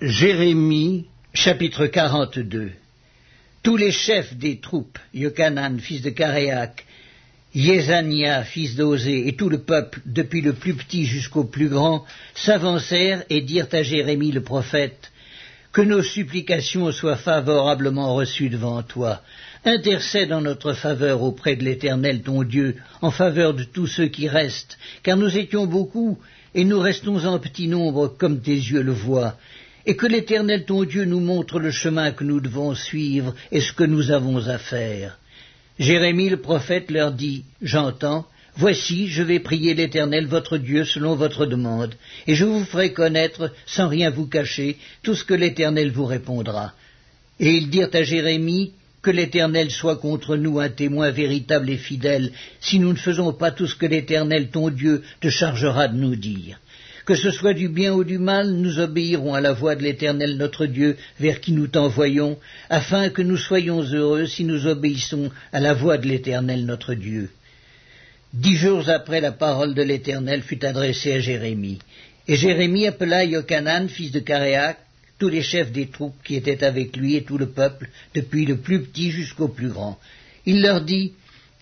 Jérémie, chapitre 42 Tous les chefs des troupes, Yochanan, fils de Caréac, Yezania, fils d'Osée, et tout le peuple, depuis le plus petit jusqu'au plus grand, s'avancèrent et dirent à Jérémie le prophète, Que nos supplications soient favorablement reçues devant toi. Intercède en notre faveur auprès de l'Éternel ton Dieu, en faveur de tous ceux qui restent, car nous étions beaucoup, et nous restons en petit nombre, comme tes yeux le voient et que l'Éternel ton Dieu nous montre le chemin que nous devons suivre et ce que nous avons à faire. Jérémie le prophète leur dit, J'entends, voici, je vais prier l'Éternel votre Dieu selon votre demande, et je vous ferai connaître, sans rien vous cacher, tout ce que l'Éternel vous répondra. Et ils dirent à Jérémie, que l'Éternel soit contre nous un témoin véritable et fidèle, si nous ne faisons pas tout ce que l'Éternel ton Dieu te chargera de nous dire. Que ce soit du bien ou du mal, nous obéirons à la voix de l'Éternel notre Dieu, vers qui nous t'envoyons, afin que nous soyons heureux si nous obéissons à la voix de l'Éternel notre Dieu. Dix jours après, la parole de l'Éternel fut adressée à Jérémie. Et Jérémie appela Yochanan, fils de Caréac, tous les chefs des troupes qui étaient avec lui et tout le peuple, depuis le plus petit jusqu'au plus grand. Il leur dit,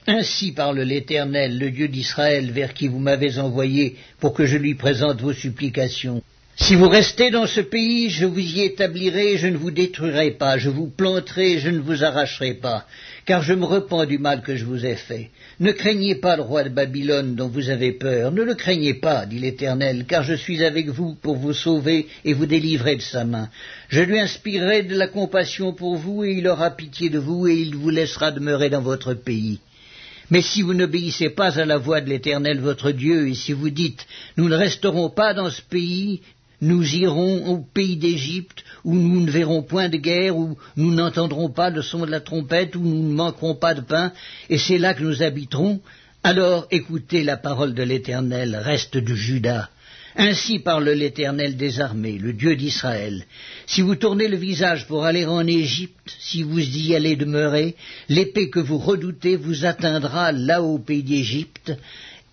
ainsi parle l'Éternel, le Dieu d'Israël, vers qui vous m'avez envoyé pour que je lui présente vos supplications. Si vous restez dans ce pays, je vous y établirai, je ne vous détruirai pas, je vous planterai, je ne vous arracherai pas, car je me repens du mal que je vous ai fait. Ne craignez pas le roi de Babylone dont vous avez peur, ne le craignez pas, dit l'Éternel, car je suis avec vous pour vous sauver et vous délivrer de sa main. Je lui inspirerai de la compassion pour vous, et il aura pitié de vous, et il vous laissera demeurer dans votre pays. Mais si vous n'obéissez pas à la voix de l'Éternel votre Dieu, et si vous dites Nous ne resterons pas dans ce pays, nous irons au pays d'Égypte, où nous ne verrons point de guerre, où nous n'entendrons pas le son de la trompette, où nous ne manquerons pas de pain, et c'est là que nous habiterons, alors écoutez la parole de l'Éternel, reste de Judas. Ainsi parle l'Éternel des armées, le Dieu d'Israël. Si vous tournez le visage pour aller en Égypte, si vous y allez demeurer, l'épée que vous redoutez vous atteindra là au pays d'Égypte,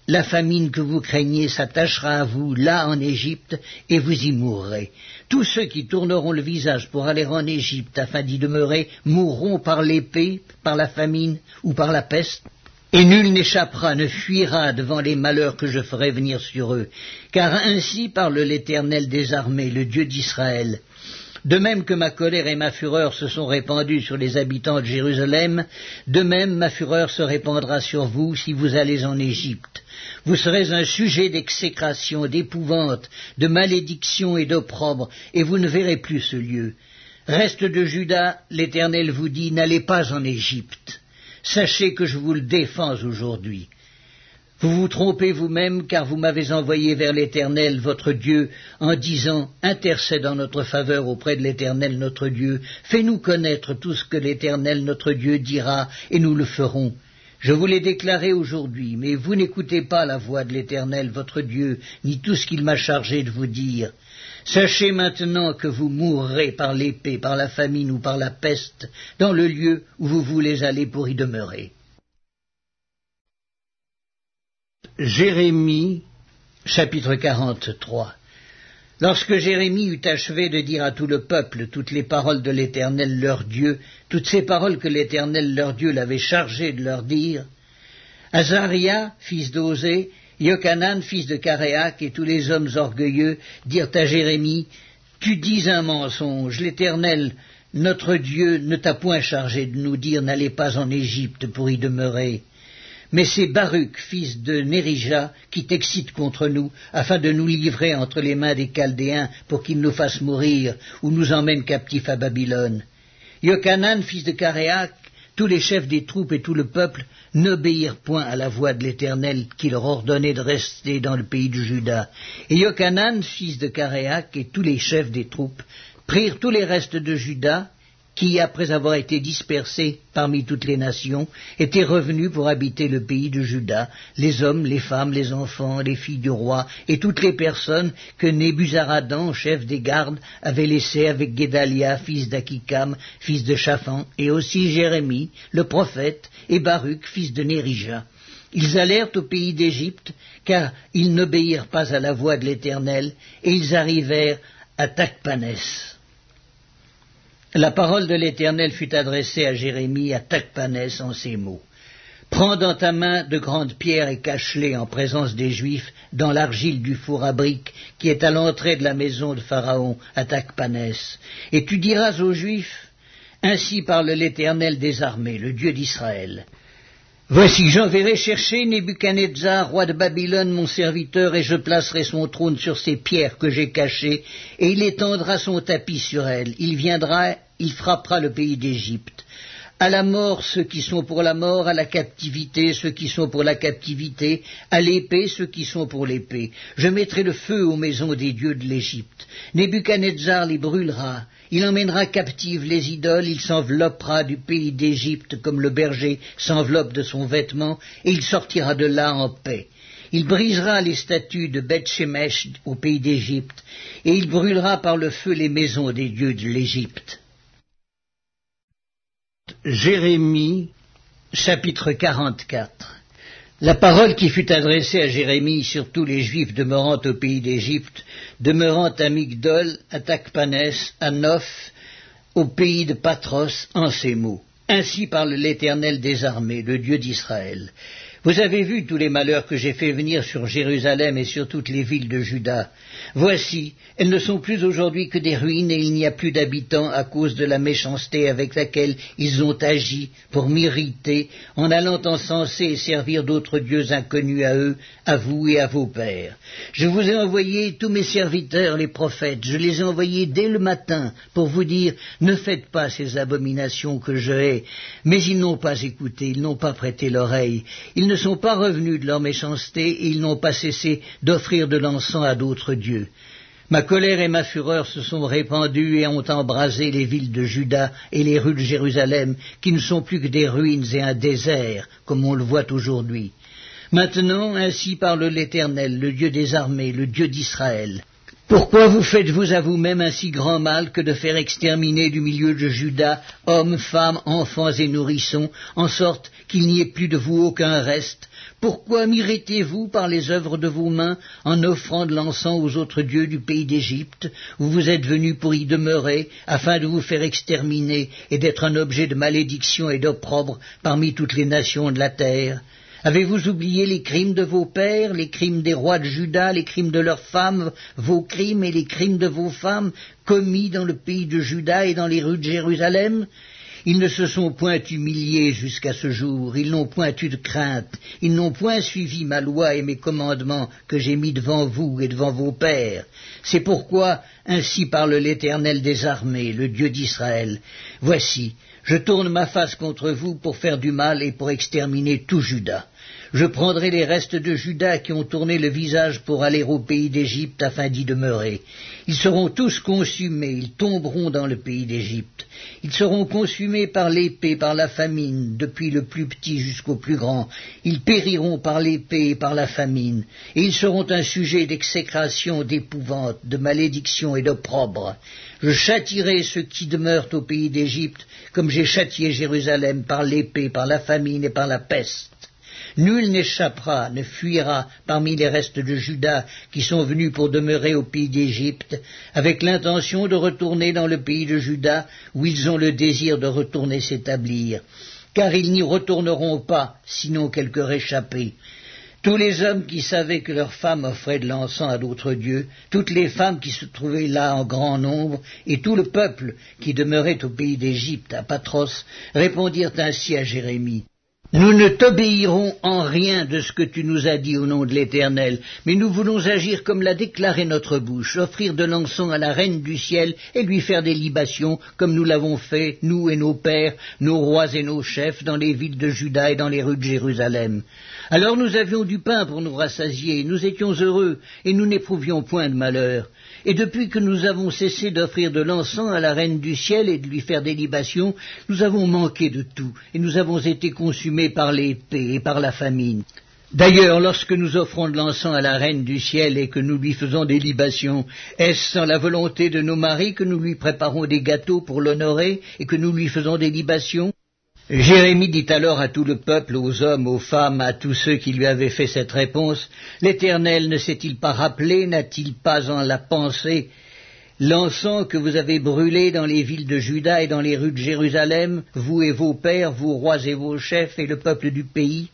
la famine que vous craignez s'attachera à vous là en Égypte, et vous y mourrez. Tous ceux qui tourneront le visage pour aller en Égypte afin d'y demeurer mourront par l'épée, par la famine ou par la peste. Et nul n'échappera, ne fuira devant les malheurs que je ferai venir sur eux, car ainsi parle l'Éternel des armées, le Dieu d'Israël. De même que ma colère et ma fureur se sont répandues sur les habitants de Jérusalem, de même ma fureur se répandra sur vous si vous allez en Égypte. Vous serez un sujet d'exécration, d'épouvante, de malédiction et d'opprobre, et vous ne verrez plus ce lieu. Reste de Judas, l'Éternel vous dit, n'allez pas en Égypte. Sachez que je vous le défends aujourd'hui. Vous vous trompez vous-même, car vous m'avez envoyé vers l'Éternel, votre Dieu, en disant Intercède en notre faveur auprès de l'Éternel, notre Dieu, fais-nous connaître tout ce que l'Éternel, notre Dieu, dira, et nous le ferons. Je vous l'ai déclaré aujourd'hui, mais vous n'écoutez pas la voix de l'Éternel, votre Dieu, ni tout ce qu'il m'a chargé de vous dire. Sachez maintenant que vous mourrez par l'épée, par la famine ou par la peste, dans le lieu où vous voulez aller pour y demeurer. Jérémie, chapitre 43 Lorsque Jérémie eut achevé de dire à tout le peuple toutes les paroles de l'Éternel leur Dieu, toutes ces paroles que l'Éternel leur Dieu l'avait chargé de leur dire, Azaria, fils d'Osée, Yochanan, fils de Caréac, et tous les hommes orgueilleux dirent à Jérémie, Tu dis un mensonge, l'Éternel, notre Dieu, ne t'a point chargé de nous dire N'allez pas en Égypte pour y demeurer. Mais c'est Baruch, fils de Nérija, qui t'excite contre nous, afin de nous livrer entre les mains des Chaldéens, pour qu'ils nous fassent mourir, ou nous emmènent captifs à Babylone. Yochanan, fils de Caréac, tous les chefs des troupes et tout le peuple n'obéirent point à la voix de l'Éternel qui leur ordonnait de rester dans le pays de Juda. Et Yochanan, fils de Caréac, et tous les chefs des troupes prirent tous les restes de Juda qui, après avoir été dispersés parmi toutes les nations, étaient revenus pour habiter le pays de Juda, les hommes, les femmes, les enfants, les filles du roi, et toutes les personnes que Nébuzaradan, chef des gardes, avait laissées avec Guédalia, fils d'Akikam, fils de Shaphan, et aussi Jérémie, le prophète, et Baruch, fils de Nérija. Ils allèrent au pays d'Égypte, car ils n'obéirent pas à la voix de l'Éternel, et ils arrivèrent à Takpanès. La parole de l'Éternel fut adressée à Jérémie à Tacpanès en ces mots. Prends dans ta main de grandes pierres et cache-les en présence des Juifs dans l'argile du four à briques qui est à l'entrée de la maison de Pharaon à Tacpanès. Et tu diras aux Juifs, Ainsi parle l'Éternel des armées, le Dieu d'Israël. Voici, j'enverrai chercher Nebuchadnezzar, roi de Babylone, mon serviteur, et je placerai son trône sur ces pierres que j'ai cachées, et il étendra son tapis sur elles. Il viendra, il frappera le pays d'Égypte. À la mort ceux qui sont pour la mort, à la captivité ceux qui sont pour la captivité, à l'épée ceux qui sont pour l'épée. Je mettrai le feu aux maisons des dieux de l'Égypte. Nebuchadnezzar les brûlera, il emmènera captives les idoles, il s'enveloppera du pays d'Égypte comme le berger s'enveloppe de son vêtement, et il sortira de là en paix. Il brisera les statues de Beth-Shemesh au pays d'Égypte, et il brûlera par le feu les maisons des dieux de l'Égypte. Jérémie, chapitre 44 la parole qui fut adressée à Jérémie sur tous les Juifs demeurant au pays d'Égypte, demeurant à Migdol, à Tacpanès, à Noph, au pays de Patros, en ces mots. Ainsi parle l'Éternel des armées, le Dieu d'Israël. Vous avez vu tous les malheurs que j'ai fait venir sur Jérusalem et sur toutes les villes de Juda. Voici, elles ne sont plus aujourd'hui que des ruines et il n'y a plus d'habitants à cause de la méchanceté avec laquelle ils ont agi pour m'irriter en allant encenser et servir d'autres dieux inconnus à eux, à vous et à vos pères. Je vous ai envoyé tous mes serviteurs, les prophètes, je les ai envoyés dès le matin pour vous dire ne faites pas ces abominations que je hais, mais ils n'ont pas écouté, ils n'ont pas prêté l'oreille, sont pas revenus de leur méchanceté et ils n'ont pas cessé d'offrir de l'encens à d'autres dieux. Ma colère et ma fureur se sont répandues et ont embrasé les villes de Juda et les rues de Jérusalem, qui ne sont plus que des ruines et un désert, comme on le voit aujourd'hui. Maintenant, ainsi parle l'Éternel, le Dieu des armées, le Dieu d'Israël. Pourquoi vous faites-vous à vous-même un si grand mal que de faire exterminer du milieu de Juda hommes, femmes, enfants et nourrissons, en sorte qu'il n'y ait plus de vous aucun reste? Pourquoi m'irritez-vous par les œuvres de vos mains en offrant de l'encens aux autres dieux du pays d'Égypte, où vous êtes venus pour y demeurer, afin de vous faire exterminer et d'être un objet de malédiction et d'opprobre parmi toutes les nations de la terre Avez-vous oublié les crimes de vos pères, les crimes des rois de Juda, les crimes de leurs femmes, vos crimes et les crimes de vos femmes commis dans le pays de Juda et dans les rues de Jérusalem? Ils ne se sont point humiliés jusqu'à ce jour, ils n'ont point eu de crainte, ils n'ont point suivi ma loi et mes commandements que j'ai mis devant vous et devant vos pères. C'est pourquoi, ainsi parle l'Éternel des armées, le Dieu d'Israël. Voici, je tourne ma face contre vous pour faire du mal et pour exterminer tout Judas. Je prendrai les restes de Judas qui ont tourné le visage pour aller au pays d'Égypte afin d'y demeurer. Ils seront tous consumés, ils tomberont dans le pays d'Égypte. Ils seront consumés par l'épée, par la famine, depuis le plus petit jusqu'au plus grand. Ils périront par l'épée et par la famine, et ils seront un sujet d'exécration, d'épouvante, de malédiction et d'opprobre. Je châtirai ceux qui demeurent au pays d'Égypte, comme j'ai châtié Jérusalem par l'épée, par la famine et par la peste. Nul n'échappera, ne fuira parmi les restes de Judas qui sont venus pour demeurer au pays d'Égypte, avec l'intention de retourner dans le pays de Judas, où ils ont le désir de retourner s'établir. Car ils n'y retourneront pas, sinon quelques réchappés. Tous les hommes qui savaient que leurs femmes offraient de l'encens à d'autres dieux, toutes les femmes qui se trouvaient là en grand nombre, et tout le peuple qui demeurait au pays d'Égypte, à Patros, répondirent ainsi à Jérémie. Nous ne t'obéirons en rien de ce que tu nous as dit au nom de l'Éternel, mais nous voulons agir comme l'a déclaré notre bouche, offrir de l'encens à la reine du ciel et lui faire des libations, comme nous l'avons fait, nous et nos pères, nos rois et nos chefs, dans les villes de Juda et dans les rues de Jérusalem. Alors nous avions du pain pour nous rassasier, nous étions heureux, et nous n'éprouvions point de malheur. Et depuis que nous avons cessé d'offrir de l'encens à la reine du ciel et de lui faire des libations, nous avons manqué de tout, et nous avons été consumés par l'épée et par la famine. D'ailleurs, lorsque nous offrons de l'encens à la reine du ciel et que nous lui faisons des libations, est-ce sans la volonté de nos maris que nous lui préparons des gâteaux pour l'honorer et que nous lui faisons des libations? Jérémie dit alors à tout le peuple, aux hommes, aux femmes, à tous ceux qui lui avaient fait cette réponse, L'Éternel ne s'est-il pas rappelé, n'a-t-il pas en la pensée L'encens que vous avez brûlé dans les villes de Juda et dans les rues de Jérusalem, vous et vos pères, vos rois et vos chefs et le peuple du pays,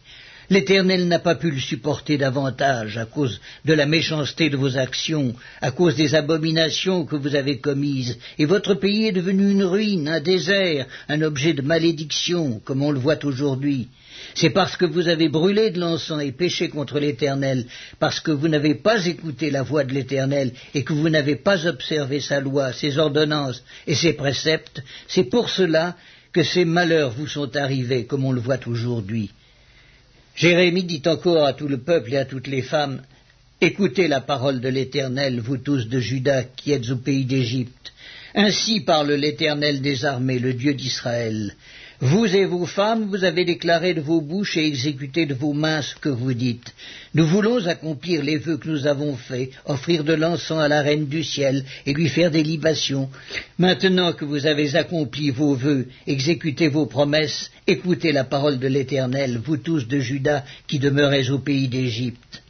L'Éternel n'a pas pu le supporter davantage à cause de la méchanceté de vos actions, à cause des abominations que vous avez commises, et votre pays est devenu une ruine, un désert, un objet de malédiction, comme on le voit aujourd'hui. C'est parce que vous avez brûlé de l'encens et péché contre l'Éternel, parce que vous n'avez pas écouté la voix de l'Éternel et que vous n'avez pas observé sa loi, ses ordonnances et ses préceptes, c'est pour cela que ces malheurs vous sont arrivés, comme on le voit aujourd'hui. Jérémie dit encore à tout le peuple et à toutes les femmes, Écoutez la parole de l'Éternel, vous tous de Juda qui êtes au pays d'Égypte. Ainsi parle l'Éternel des armées, le Dieu d'Israël. Vous et vos femmes, vous avez déclaré de vos bouches et exécuté de vos mains ce que vous dites. Nous voulons accomplir les vœux que nous avons faits, offrir de l'encens à la reine du ciel et lui faire des libations. Maintenant que vous avez accompli vos vœux, exécuté vos promesses, écoutez la parole de l'Éternel, vous tous de Juda qui demeurez au pays d'Égypte.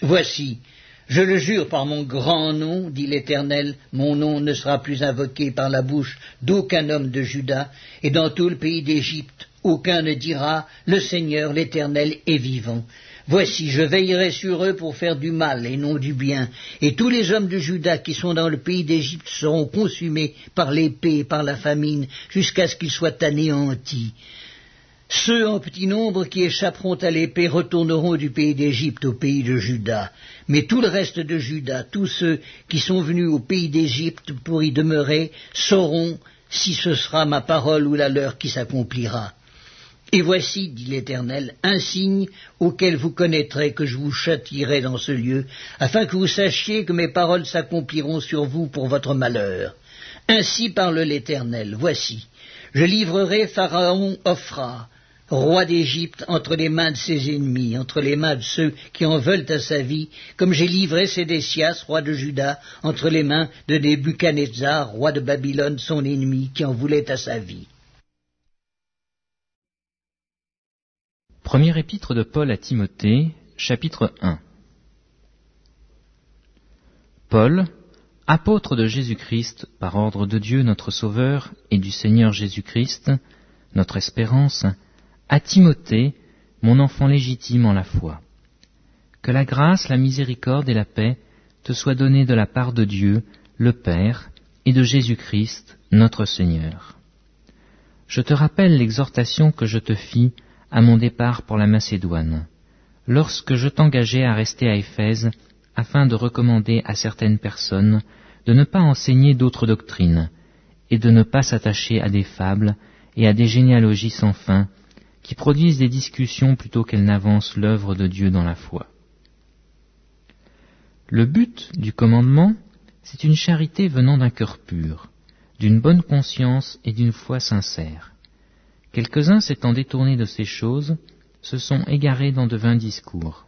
Voici, je le jure par mon grand nom, dit l'Éternel, mon nom ne sera plus invoqué par la bouche d'aucun homme de Juda, et dans tout le pays d'Égypte, aucun ne dira, Le Seigneur, l'Éternel, est vivant. Voici, je veillerai sur eux pour faire du mal et non du bien, et tous les hommes de Juda qui sont dans le pays d'Égypte seront consumés par l'épée et par la famine, jusqu'à ce qu'ils soient anéantis. Ceux en petit nombre qui échapperont à l'épée retourneront du pays d'Égypte au pays de Juda. Mais tout le reste de Juda, tous ceux qui sont venus au pays d'Égypte pour y demeurer, sauront si ce sera ma parole ou la leur qui s'accomplira. Et voici, dit l'Éternel, un signe auquel vous connaîtrez que je vous châtierai dans ce lieu, afin que vous sachiez que mes paroles s'accompliront sur vous pour votre malheur. Ainsi parle l'Éternel, voici, je livrerai Pharaon Ophra, roi d'Égypte, entre les mains de ses ennemis, entre les mains de ceux qui en veulent à sa vie, comme j'ai livré Sédécias, roi de Juda, entre les mains de Nebuchadnezzar, roi de Babylone, son ennemi, qui en voulait à sa vie. Premier épître de Paul à Timothée, chapitre 1 Paul, apôtre de Jésus-Christ, par ordre de Dieu notre Sauveur et du Seigneur Jésus-Christ, notre espérance, à Timothée, mon enfant légitime en la foi. Que la grâce, la miséricorde et la paix te soient données de la part de Dieu, le Père, et de Jésus-Christ, notre Seigneur. Je te rappelle l'exhortation que je te fis à mon départ pour la Macédoine, lorsque je t'engageai à rester à Éphèse afin de recommander à certaines personnes de ne pas enseigner d'autres doctrines, et de ne pas s'attacher à des fables et à des généalogies sans fin, qui produisent des discussions plutôt qu'elles n'avancent l'œuvre de Dieu dans la foi. Le but du commandement, c'est une charité venant d'un cœur pur, d'une bonne conscience et d'une foi sincère. Quelques-uns s'étant détournés de ces choses, se sont égarés dans de vains discours.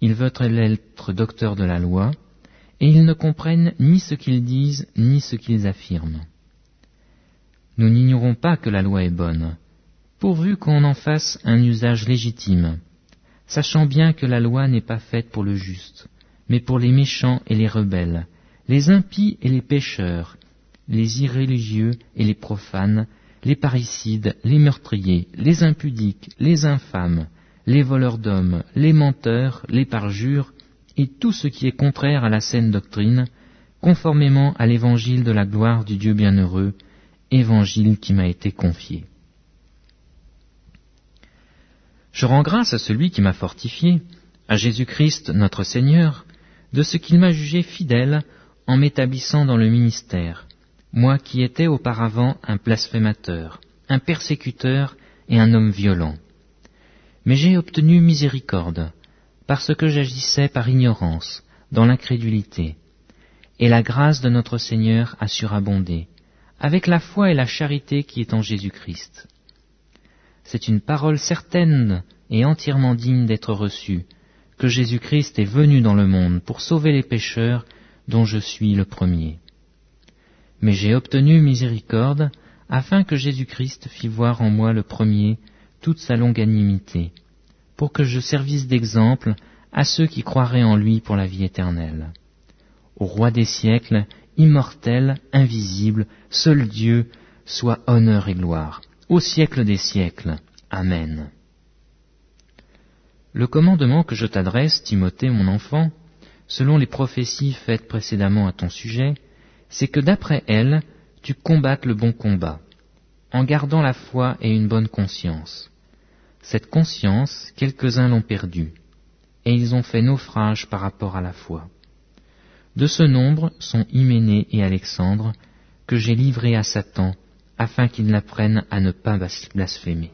Ils veulent être docteurs de la loi, et ils ne comprennent ni ce qu'ils disent, ni ce qu'ils affirment. Nous n'ignorons pas que la loi est bonne, pourvu qu'on en fasse un usage légitime, sachant bien que la loi n'est pas faite pour le juste, mais pour les méchants et les rebelles, les impies et les pécheurs, les irréligieux et les profanes, les parricides, les meurtriers, les impudiques, les infâmes, les voleurs d'hommes, les menteurs, les parjures, et tout ce qui est contraire à la saine doctrine, conformément à l'évangile de la gloire du Dieu bienheureux, évangile qui m'a été confié. Je rends grâce à celui qui m'a fortifié, à Jésus-Christ notre Seigneur, de ce qu'il m'a jugé fidèle en m'établissant dans le ministère, moi qui étais auparavant un blasphémateur, un persécuteur et un homme violent. Mais j'ai obtenu miséricorde, parce que j'agissais par ignorance, dans l'incrédulité, et la grâce de notre Seigneur a surabondé, avec la foi et la charité qui est en Jésus-Christ. C'est une parole certaine et entièrement digne d'être reçue, que Jésus-Christ est venu dans le monde pour sauver les pécheurs dont je suis le premier. Mais j'ai obtenu miséricorde afin que Jésus-Christ fît voir en moi le premier toute sa longanimité, pour que je servisse d'exemple à ceux qui croiraient en lui pour la vie éternelle. Au roi des siècles, immortel, invisible, seul Dieu, soit honneur et gloire, au siècle des siècles. Amen. Le commandement que je t'adresse, Timothée mon enfant, selon les prophéties faites précédemment à ton sujet, c'est que d'après elles, tu combattes le bon combat, en gardant la foi et une bonne conscience. Cette conscience, quelques-uns l'ont perdue, et ils ont fait naufrage par rapport à la foi. De ce nombre sont Hyménée et Alexandre, que j'ai livrés à Satan, afin qu'ils n'apprennent à ne pas blasphémer.